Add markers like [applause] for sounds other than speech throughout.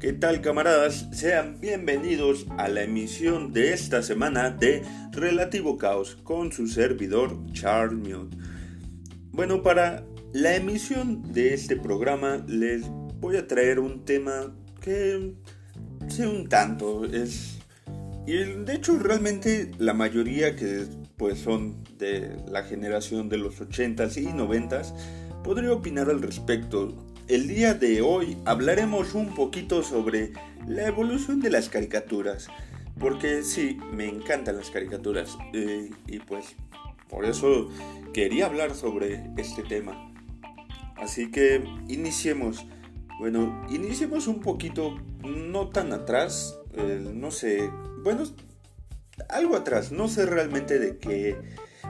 ¿Qué tal camaradas? Sean bienvenidos a la emisión de esta semana de Relativo Caos con su servidor Charles. Bueno, para la emisión de este programa les voy a traer un tema que sé un tanto es y de hecho realmente la mayoría que pues son de la generación de los 80s y 90s podría opinar al respecto el día de hoy hablaremos un poquito sobre la evolución de las caricaturas. Porque sí, me encantan las caricaturas. Eh, y pues por eso quería hablar sobre este tema. Así que iniciemos. Bueno, iniciemos un poquito, no tan atrás, no sé, bueno, algo atrás, no sé realmente de qué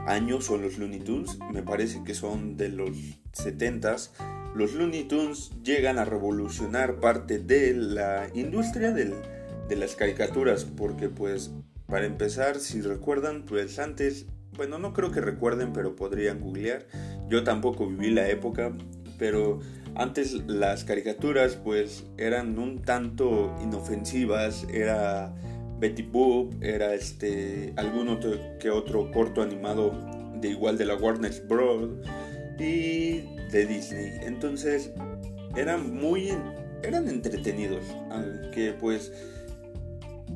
años son los Looney Tunes, me parece que son de los 70s los Looney Tunes llegan a revolucionar parte de la industria de las caricaturas, porque pues para empezar, si recuerdan, pues antes, bueno, no creo que recuerden, pero podrían googlear. Yo tampoco viví la época, pero antes las caricaturas pues eran un tanto inofensivas, era Betty Boop, era este algún otro que otro corto animado de igual de la Warner Bros. y de Disney. Entonces eran muy eran entretenidos, aunque pues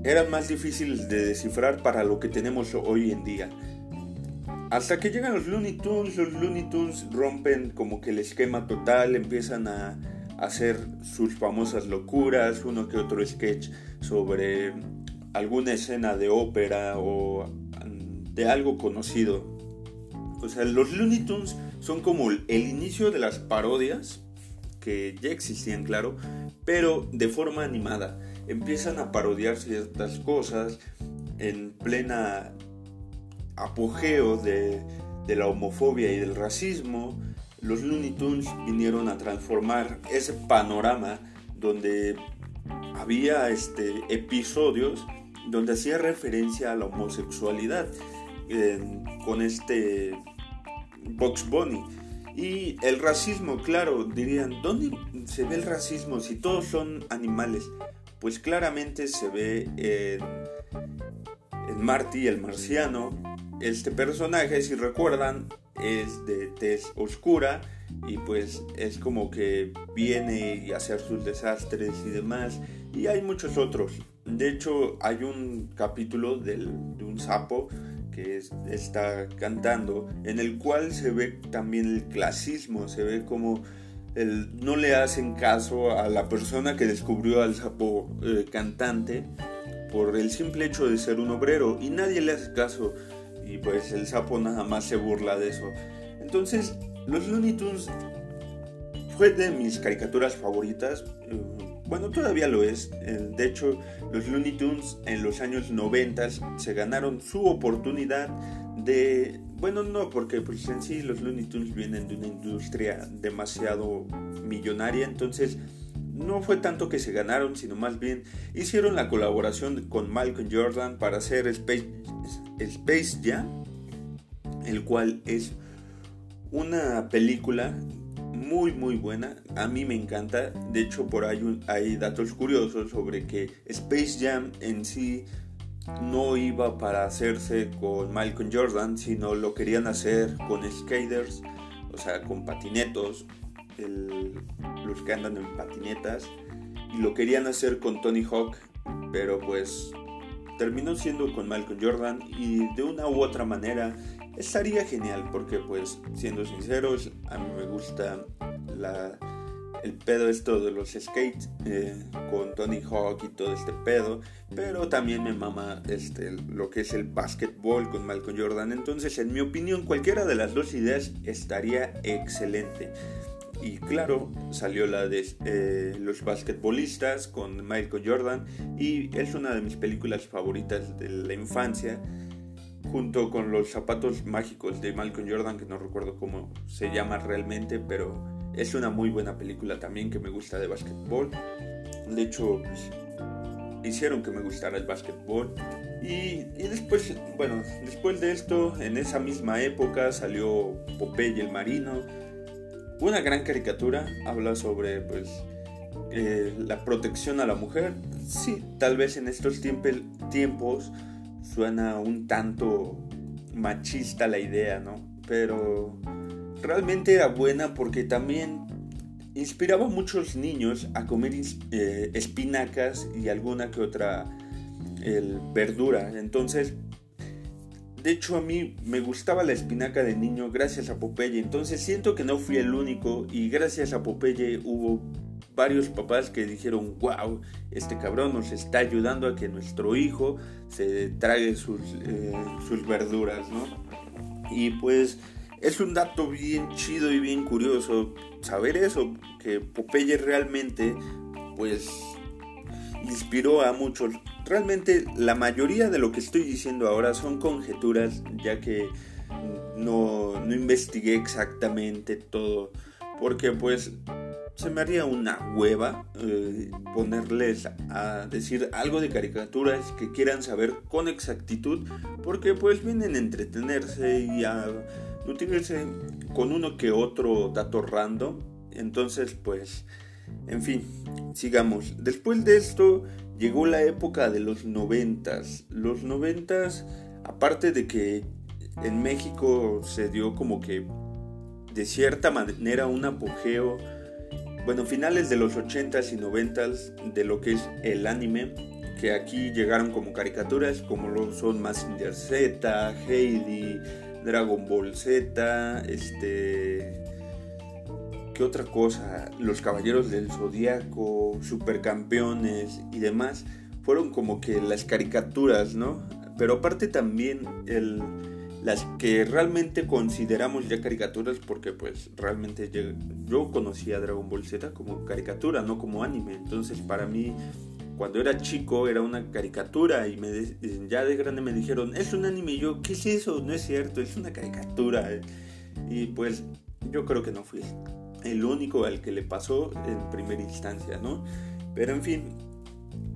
eran más difíciles de descifrar para lo que tenemos hoy en día. Hasta que llegan los Looney Tunes, los Looney Tunes rompen como que el esquema total, empiezan a hacer sus famosas locuras, uno que otro sketch sobre alguna escena de ópera o de algo conocido. O sea, los Looney Tunes son como el inicio de las parodias, que ya existían, claro, pero de forma animada. Empiezan a parodiar ciertas cosas en plena apogeo de, la homofobia y del racismo. Los Looney Tunes vinieron a transformar ese panorama donde había este, episodios donde hacía referencia a la homosexualidad con este Box Bunny. Y el racismo, claro, dirían, ¿dónde se ve el racismo si todos son animales? Pues claramente se ve en, en Marty, el marciano. Este personaje, si recuerdan, es de tez oscura y pues es como que viene a hacer sus desastres y demás. Y hay muchos otros. De hecho, hay un capítulo del, de un sapo que está cantando, en el cual se ve también el clasismo, se ve como el, no le hacen caso a la persona que descubrió al sapo eh, cantante por el simple hecho de ser un obrero y nadie le hace caso y pues el sapo nada más se burla de eso. Entonces, los Looney Tunes fue de mis caricaturas favoritas. Eh, bueno, todavía lo es. Eh, de hecho, los Looney Tunes en los años 90 se ganaron su oportunidad de... Bueno, no, porque pues en sí los Looney Tunes vienen de una industria demasiado millonaria, entonces no fue tanto que se ganaron, sino más bien hicieron la colaboración con Malcolm Jordan para hacer Space, Space Jam, el cual es una película muy muy buena, a mí me encanta, de hecho por ahí hay datos curiosos sobre que Space Jam en sí no iba para hacerse con Malcolm Jordan, sino lo querían hacer con skaters, o sea, con patinetos, los que andan en patinetas, y lo querían hacer con Tony Hawk, pero pues terminó siendo con Malcolm Jordan y de una u otra manera estaría genial porque pues siendo sinceros a mí me gusta la, el pedo esto de los skates eh, con Tony Hawk y todo este pedo pero también me mama este, lo que es el basketball con Malcolm Jordan. Entonces en mi opinión cualquiera de las dos ideas estaría excelente y claro, salió la de eh, los basquetbolistas con Michael Jordan y es una de mis películas favoritas de la infancia junto con los zapatos mágicos de Malcolm Jordan, que no recuerdo cómo se llama realmente, pero es una muy buena película también que me gusta de básquetbol. De hecho, pues, hicieron que me gustara el básquetbol. Y, y, después, bueno, después de esto, en esa misma época salió Popeye el Marino. Una gran caricatura, habla sobre pues eh, la protección a la mujer. Sí, tal vez en estos tiempos suena un tanto machista la idea, ¿no? Pero realmente era buena porque también inspiraba a muchos niños a comer eh, espinacas y alguna que otra verdura. Entonces, de hecho a mí me gustaba la espinaca de niño gracias a Popeye. Entonces siento que no fui el único y gracias a Popeye hubo varios papás que dijeron, wow, este cabrón nos está ayudando a que nuestro hijo se trague sus, eh, sus verduras, ¿no? Y pues es un dato bien chido y bien curioso saber eso, que Popeye realmente pues inspiró a muchos. Realmente la mayoría de lo que estoy diciendo ahora son conjeturas, ya que no, no investigué exactamente todo, porque pues se me haría una hueva eh, ponerles a decir algo de caricaturas que quieran saber con exactitud, porque pues vienen a entretenerse y a nutrirse con uno que otro dato random. Entonces pues, en fin, sigamos. Después de esto llegó la época de los noventas. Los noventas, aparte de que en México se dio como que de cierta manera un apogeo bueno, finales de los 80s y 90s de lo que es el anime, que aquí llegaron como caricaturas, como lo son Mazinger Z, Heidi, Dragon Ball Z, este... ¿Qué otra cosa? Los Caballeros del Zodíaco, Supercampeones y demás, fueron como que las caricaturas, ¿no? Pero aparte también el las que realmente consideramos ya caricaturas porque pues realmente yo, conocía Dragon Ball Z como caricatura, no como anime. Entonces para mí cuando era chico era una caricatura y me ya de grande me dijeron, es un anime y yo, ¿qué es eso? No es cierto, es una caricatura. Y pues yo creo que no fui el único al que le pasó en primera instancia, ¿no? Pero en fin,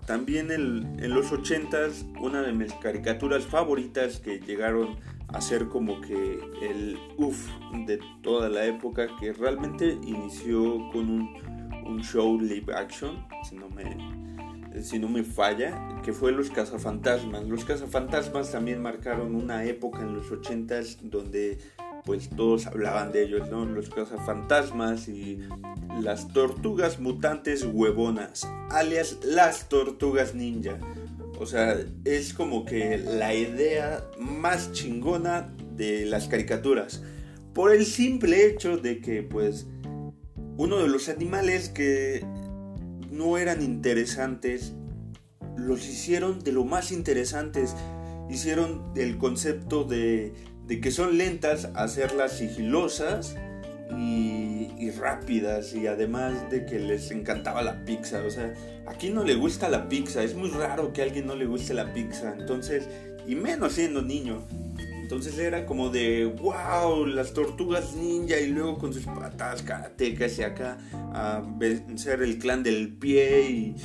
también en los 80s una de mis caricaturas favoritas que llegaron hacer como que el uff de toda la época que realmente inició con un, show live action, si no me, si no me falla, que fue Los Cazafantasmas. Los Cazafantasmas también marcaron una época en los 80s donde pues todos hablaban de ellos, ¿no? Los cazafantasmas y las tortugas mutantes huevonas, alias las tortugas ninja. O sea, es como que la idea más chingona de las caricaturas. Por el simple hecho de que, pues, uno de los animales que no eran interesantes, los hicieron de lo más interesantes. Hicieron el concepto de, de que son lentas, hacerlas sigilosas y, rápidas y además de que les encantaba la pizza. O sea, aquí no le gusta la pizza. Es muy raro que a alguien no le guste la pizza. Entonces, y menos siendo niño. Entonces era como de, wow, las tortugas ninja y luego con sus patas karatecas y acá a vencer el clan del pie y...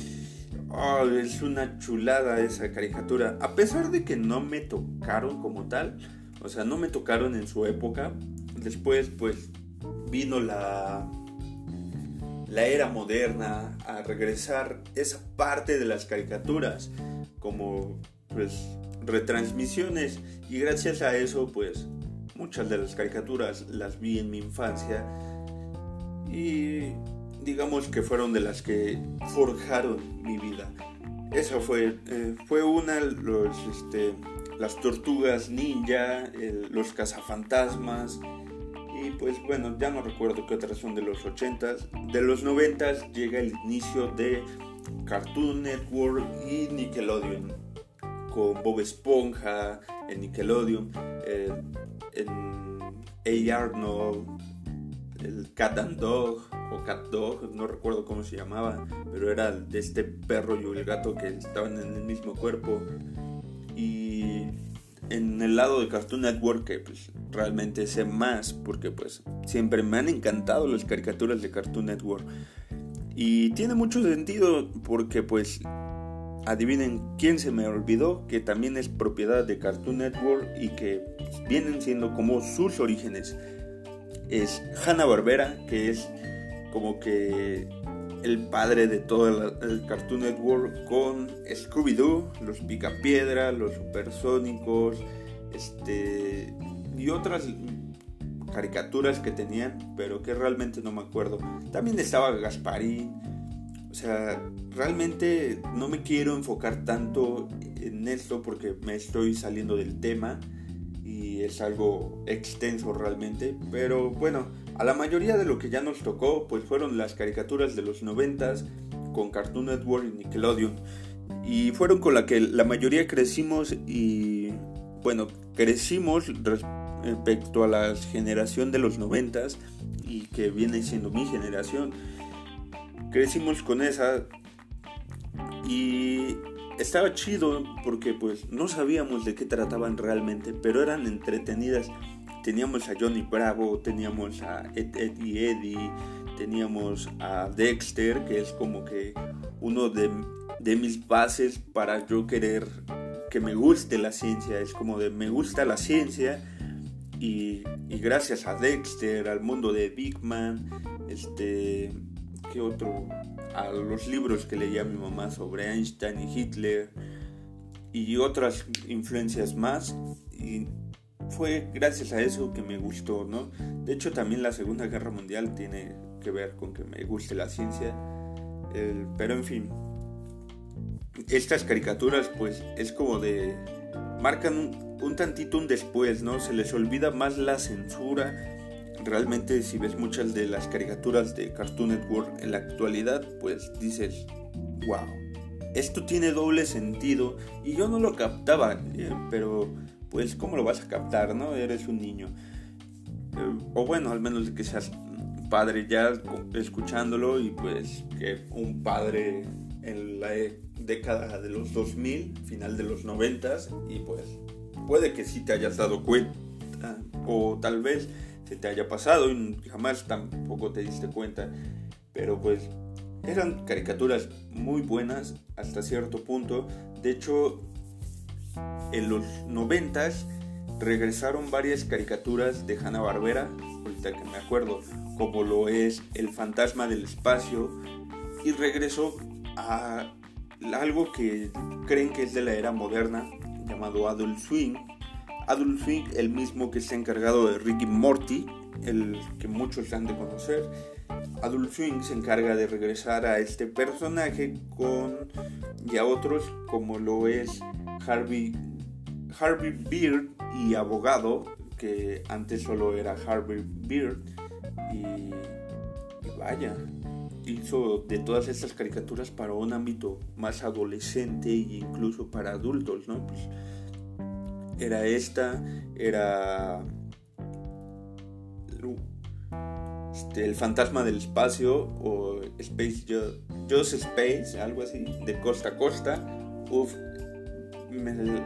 Oh, es una chulada esa caricatura. A pesar de que no me tocaron como tal, o sea, no me tocaron en su época, después pues vino la, la era moderna a regresar esa parte de las caricaturas como pues retransmisiones. Y gracias a eso pues muchas de las caricaturas las vi en mi infancia. Y digamos que fueron de las que forjaron mi vida. Esa fue, eh, fue una, los, este, las tortugas ninja, los cazafantasmas, y pues bueno, ya no recuerdo qué otras son de los 80s. De los 90s llega el inicio de Cartoon Network y Nickelodeon. Con Bob Esponja en Nickelodeon, eh, en A. Arnold, el Cat and Dog o Cat Dog, no recuerdo cómo se llamaba, pero era de este perro y el gato que estaban en el mismo cuerpo. En el lado de Cartoon Network que pues, realmente sé más porque pues siempre me han encantado las caricaturas de Cartoon Network. Y tiene mucho sentido porque pues adivinen quién se me olvidó que también es propiedad de Cartoon Network y que vienen siendo como sus orígenes. Es Hanna Barbera, que es como que el padre de todo el, Cartoon Network con Scooby-Doo, los Picapiedra, los Supersónicos, este y otras caricaturas que tenían, pero que realmente no me acuerdo. También estaba Gasparín. O sea, realmente no me quiero enfocar tanto en esto porque me estoy saliendo del tema y es algo extenso realmente, pero bueno, a la mayoría de lo que ya nos tocó, pues fueron las caricaturas de los noventas con Cartoon Network y Nickelodeon. Y fueron con la que la mayoría crecimos y bueno, crecimos respecto a la generación de los noventas y que viene siendo mi generación. Crecimos con esa y estaba chido porque pues no sabíamos de qué trataban realmente, pero eran entretenidas teníamos a Johnny Bravo, teníamos a Eddie Eddie, teníamos a Dexter, que es como que uno de, mis bases para yo querer que me guste la ciencia, es como de me gusta la ciencia y, gracias a Dexter, al mundo de Big Man, este, ¿qué otro? A los libros que leía mi mamá sobre Einstein y Hitler y otras influencias más y fue gracias a eso que me gustó, ¿no? De hecho, también la Segunda Guerra Mundial tiene que ver con que me guste la ciencia. pero en fin, estas caricaturas, pues, es como de. marcan un, un tantito un después, ¿no? Se les olvida más la censura. Realmente, si ves muchas de las caricaturas de Cartoon Network en la actualidad, pues dices, wow, esto tiene doble sentido. Y yo no lo captaba, eh, pero pues ¿cómo lo vas a captar, no? Eres un niño. Eh, o bueno, al menos que seas padre ya escuchándolo y pues que un padre en la década de los 2000, final de los 90 y pues puede que sí te hayas dado cuenta o tal vez se te haya pasado y jamás tampoco te diste cuenta, pero pues eran caricaturas muy buenas hasta cierto punto. De hecho, en los noventas regresaron varias caricaturas de Hanna Barbera, ahorita que me acuerdo, como lo es El fantasma del espacio, y regresó a algo que creen que es de la era moderna, llamado Adult Swing. Adult Swing, el mismo que está encargado de Ricky Morty, el que muchos han de conocer. Adult Swing se encarga de regresar a este personaje con y a otros como lo es Harvey Harvey Beard y abogado, que antes solo era Harvey Beard, y, vaya, hizo de todas estas caricaturas para un ámbito más adolescente e incluso para adultos, ¿no? Pues, era esta, era este, el fantasma del espacio o Space Just Space, algo así, de costa a costa. Uf,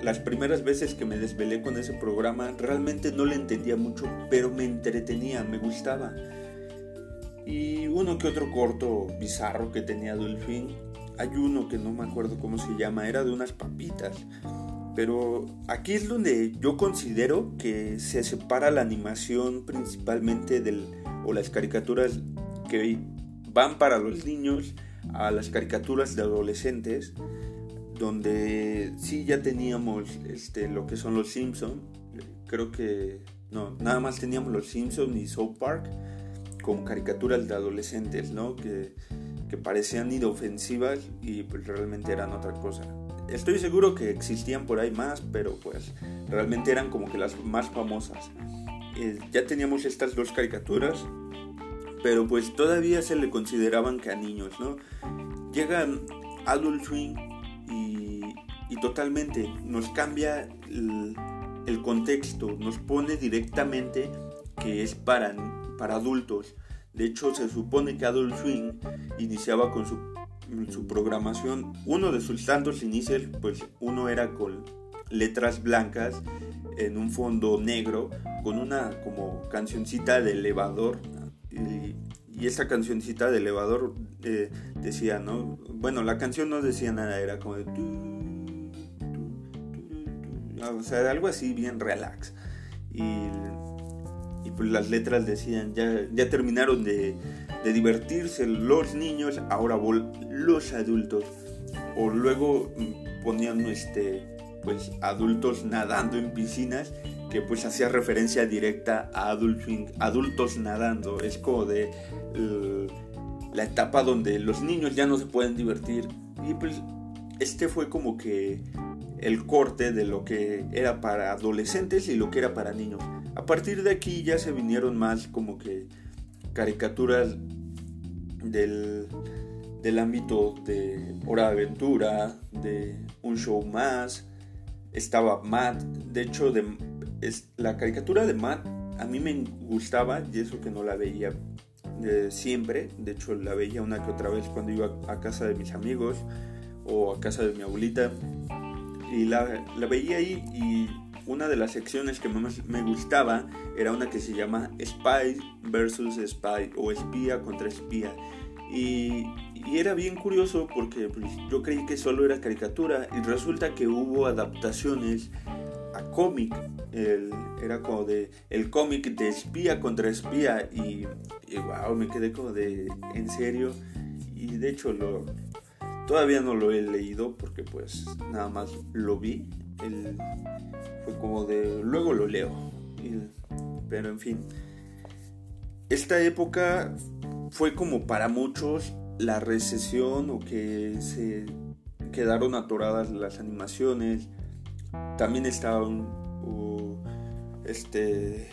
las primeras veces que me desvelé con ese programa realmente no le entendía mucho, pero me entretenía, me gustaba. Y uno que otro corto bizarro que tenía Dolphin. Hay uno que no me acuerdo cómo se llama, era de unas papitas. Pero aquí es donde yo considero que se separa la animación principalmente del, o las caricaturas que van para los niños a las caricaturas de adolescentes donde sí ya teníamos este, lo que son los Simpsons. Creo que no, nada más teníamos los Simpsons y South Park con caricaturas de adolescentes, ¿no? Que, que parecían inofensivas y pues realmente eran otra cosa. Estoy seguro que existían por ahí más, pero pues realmente eran como que las más famosas. Eh, ya teníamos estas dos caricaturas, pero pues todavía se le consideraban que a niños, ¿no? Llegan Adult Swing totalmente nos cambia el, contexto, nos pone directamente que es para, para adultos. De hecho, se supone que Adult Swing iniciaba con su, su programación. Uno de sus tantos inicios, pues uno era con letras blancas en un fondo negro con una como cancioncita de elevador y, esa cancioncita de elevador eh, decía, ¿no? Bueno, la canción no decía nada, era como de... o sea, algo así bien relax. Y, pues las letras decían, ya, ya terminaron de, divertirse los niños, ahora los adultos. O luego ponían este pues adultos nadando en piscinas que pues hacía referencia directa a adultos nadando. Es como de la etapa donde los niños ya no se pueden divertir. Y pues este fue como que el corte de lo que era para adolescentes y lo que era para niños. A partir de aquí ya se vinieron más como que caricaturas del, del ámbito de Hora de Aventura, de un show más, estaba Matt. De hecho, de, es, la caricatura de Matt a mí me gustaba y eso que no la veía eh, siempre. De hecho, la veía una que otra vez cuando iba a casa de mis amigos o a casa de mi abuelita. Y la, veía ahí y una de las secciones que más me gustaba era una que se llama Spy versus Spy o espía contra espía. Y, y era bien curioso porque pues, yo creí que solo era caricatura y resulta que hubo adaptaciones a cómic. era como de el cómic de espía contra espía y, wow, me quedé como de en serio y de hecho lo todavía no lo he leído porque pues nada más lo vi. fue como de luego lo leo. pero en fin. Esta época fue como para muchos la recesión o que se quedaron atoradas las animaciones. También estaban este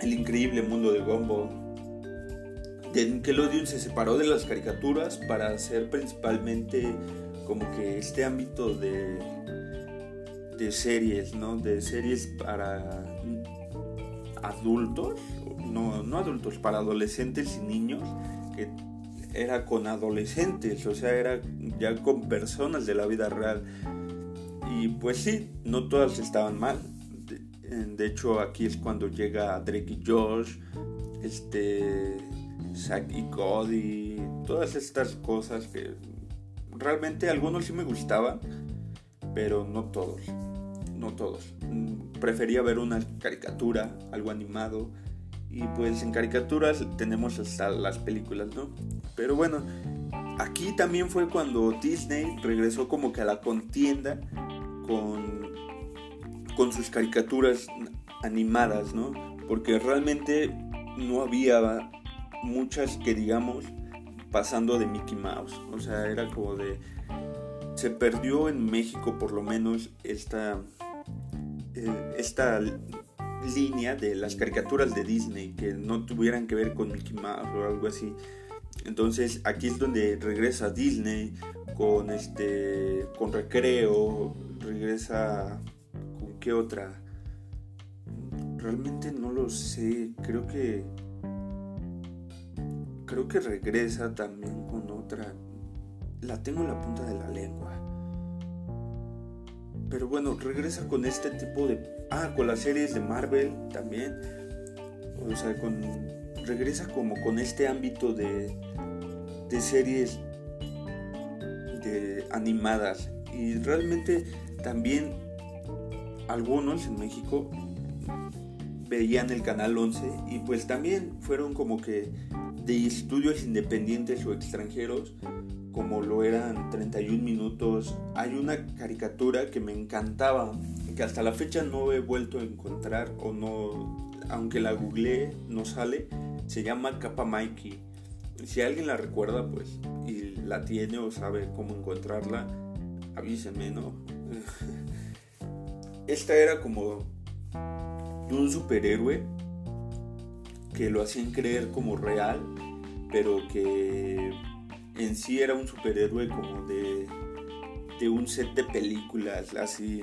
el increíble mundo de Gumball. De Nickelodeon se separó de las caricaturas para hacer principalmente como que este ámbito de de series, ¿no? De series para adultos, no, no adultos, para adolescentes y niños era con adolescentes, o sea, era ya con personas de la vida real. Y pues sí, no todas estaban mal. De, hecho, aquí es cuando llega Drake y Josh, este, Zack y Cody, todas estas cosas que realmente algunos sí me gustaban, pero no todos, no todos. Prefería ver una caricatura, algo animado, y pues en caricaturas tenemos hasta las películas, ¿no? Pero bueno, aquí también fue cuando Disney regresó como que a la contienda con, con sus caricaturas animadas, ¿no? Porque realmente no había muchas que digamos pasando de Mickey Mouse. O sea, era como de... Se perdió en México por lo menos esta, eh, esta línea de las caricaturas de Disney que no tuvieran que ver con Mickey Mouse o algo así. Entonces aquí es donde regresa Disney con este con Recreo, regresa con qué otra. Realmente no lo sé, creo que creo que regresa también con otra. La tengo en la punta de la lengua. Pero bueno, regresa con este tipo de... Ah, con las series de Marvel también. O sea, con... regresa como con este ámbito de, de series de animadas. Y realmente también algunos en México veían el canal 11 y pues también fueron como que de estudios independientes o extranjeros como lo eran 31 minutos. Hay una caricatura que me encantaba, que hasta la fecha no he vuelto a encontrar o no, aunque la googleé, no sale. Se llama Capa. Si alguien la recuerda, pues, y la tiene o sabe cómo encontrarla, avísenme, ¿no? [laughs] Esta era como un superhéroe que lo hacían creer como real, pero que en sí era un superhéroe como de, de un set de películas, así.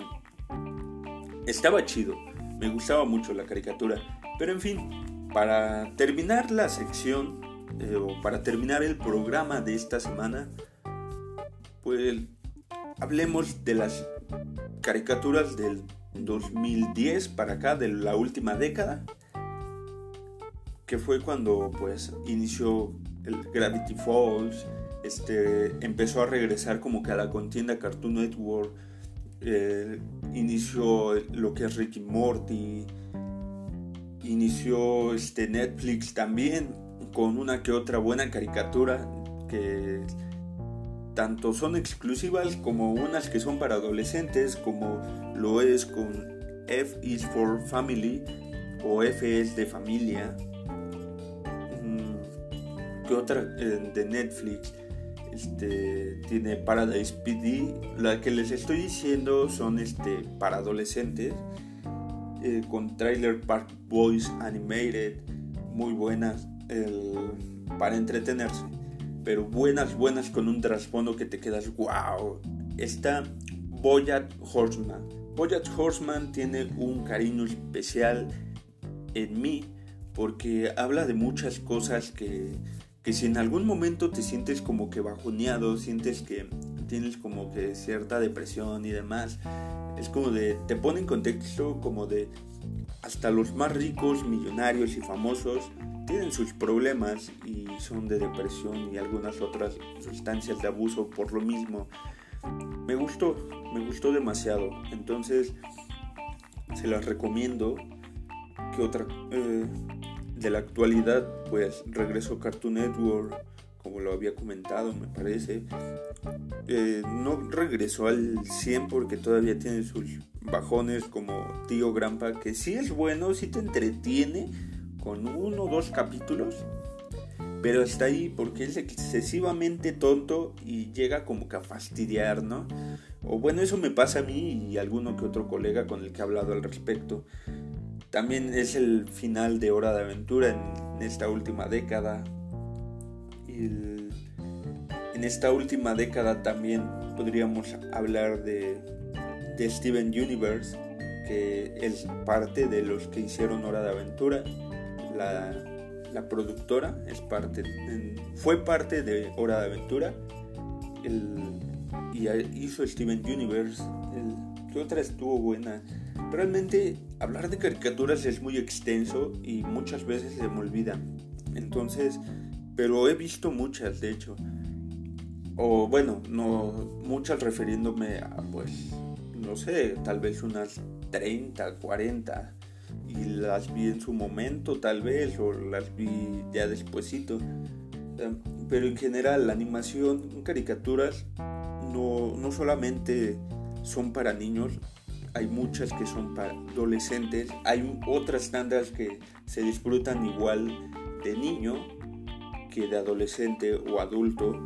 Estaba chido, me gustaba mucho la caricatura, pero en fin, para terminar la sección, eh, o para terminar el programa de esta semana, pues hablemos de las caricaturas del 2010 para acá, de la última década, que fue cuando pues inició el Gravity Falls, este, empezó a regresar como que a la contienda Cartoon Network, eh, inició lo que es Ricky Morty, inició este Netflix también con una que otra buena caricatura que tanto son exclusivas como unas que son para adolescentes, como lo es con F is for Family o F es de familia. ¿Qué otra eh, de Netflix? Este, tiene Paradise PD. La que les estoy diciendo son este, para adolescentes. Eh, con Trailer Park Boys Animated. Muy buenas para entretenerse pero buenas, buenas con un trasfondo que te quedas, wow. Está Boyat Horseman. Boyat Horseman tiene un cariño especial en mí porque habla de muchas cosas que, que si en algún momento te sientes como que bajoneado, sientes que tienes como que cierta depresión y demás, es como de, te pone en contexto como de hasta los más ricos, millonarios y famosos tienen sus problemas y son de depresión y algunas otras sustancias de abuso por lo mismo. Me gustó, me gustó demasiado. Entonces, se las recomiendo. Que otra eh, de la actualidad, pues regresó Cartoon Network, como lo había comentado, me parece. Eh, no regresó al 100 porque todavía tiene sus bajones como Tío Grampa, que sí es bueno, sí te entretiene con uno o dos capítulos, pero está ahí porque es excesivamente tonto y llega como que a fastidiar, ¿no? O bueno, eso me pasa a mí y a alguno que otro colega con el que he hablado al respecto. También es el final de Hora de Aventura en, esta última década. En esta última década también podríamos hablar de, de Steven Universe, que es parte de los que hicieron Hora de Aventura la, productora es parte, fue parte de Hora de Aventura y hizo Steven Universe. El, otra estuvo buena. Realmente hablar de caricaturas es muy extenso y muchas veces se me olvida. Entonces, pero he visto muchas, de hecho. O bueno, no muchas refiriéndome a pues no sé, tal vez unas 30, 40 y las vi en su momento tal vez o las vi ya despuesito. Pero en general la animación, caricaturas, no, no solamente son para niños, hay muchas que son para adolescentes, hay otras tantas que se disfrutan igual de niño que de adolescente o adulto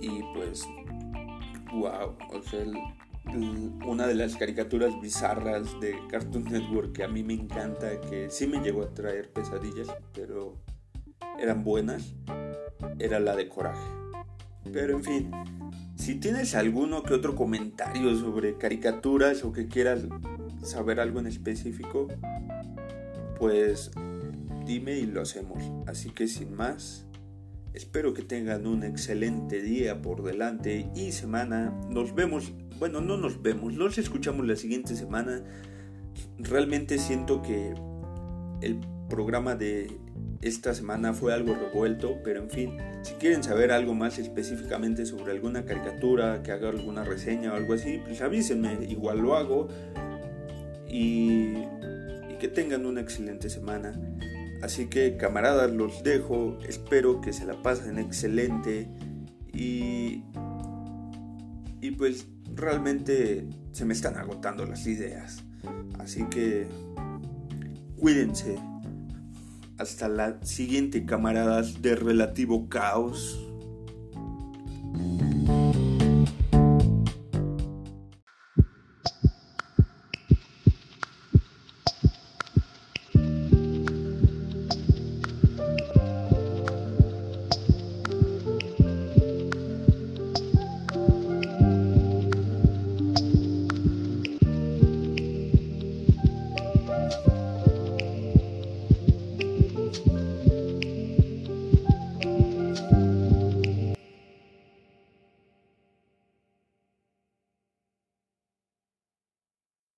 y pues wow, una de las caricaturas bizarras de Cartoon Network que a mí me encanta, que sí me llegó a traer pesadillas, pero eran buenas, era la de Coraje. Pero en fin, si tienes alguno que otro comentario sobre caricaturas o que quieras saber algo en específico, pues dime y lo hacemos. Así que sin más, espero que tengan un excelente día por delante y semana. Nos vemos bueno, no nos vemos, nos escuchamos la siguiente semana. Realmente siento que el programa de esta semana fue algo revuelto, pero en fin, si quieren saber algo más específicamente sobre alguna caricatura, que haga alguna reseña o algo así, pues avísenme, igual lo hago. Y, y que tengan una excelente semana. Así que camaradas, los dejo, espero que se la pasen excelente y, y pues realmente se me están agotando las ideas. Así que cuídense. Hasta la siguiente camaradas de Relativo Caos.